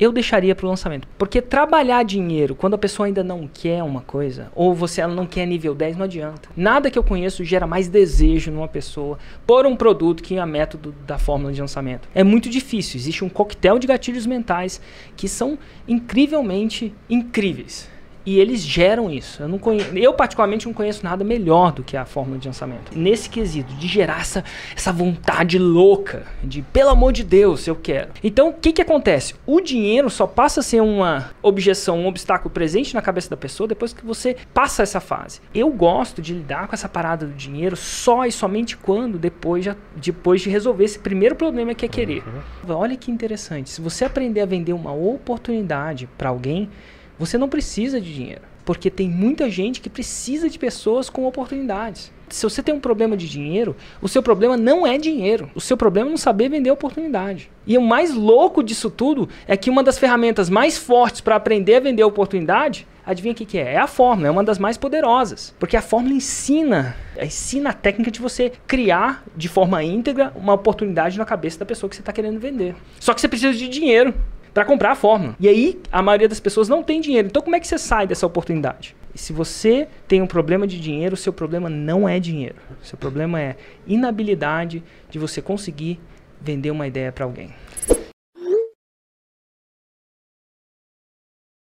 eu deixaria para o lançamento. Porque trabalhar dinheiro quando a pessoa ainda não quer uma coisa, ou você ela não quer nível 10, não adianta. Nada que eu conheço gera mais desejo numa pessoa por um produto que a método da fórmula de lançamento. É muito difícil. Existe um coquetel de gatilhos mentais que são incrivelmente incríveis. E eles geram isso. Eu, não conheço, eu, particularmente, não conheço nada melhor do que a fórmula de lançamento. Nesse quesito, de gerar essa, essa vontade louca, de pelo amor de Deus, eu quero. Então, o que, que acontece? O dinheiro só passa a ser uma objeção, um obstáculo presente na cabeça da pessoa depois que você passa essa fase. Eu gosto de lidar com essa parada do dinheiro só e somente quando, depois, já, depois de resolver esse primeiro problema que é querer. Uhum. Olha que interessante. Se você aprender a vender uma oportunidade para alguém você não precisa de dinheiro, porque tem muita gente que precisa de pessoas com oportunidades. Se você tem um problema de dinheiro, o seu problema não é dinheiro. O seu problema é não saber vender oportunidade. E o mais louco disso tudo é que uma das ferramentas mais fortes para aprender a vender oportunidade, adivinha o que, que é? É a fórmula, é uma das mais poderosas. Porque a fórmula ensina, ensina a técnica de você criar de forma íntegra uma oportunidade na cabeça da pessoa que você está querendo vender. Só que você precisa de dinheiro para comprar a fórmula. E aí, a maioria das pessoas não tem dinheiro. Então, como é que você sai dessa oportunidade? E se você tem um problema de dinheiro, o seu problema não é dinheiro. O seu problema é inabilidade de você conseguir vender uma ideia para alguém.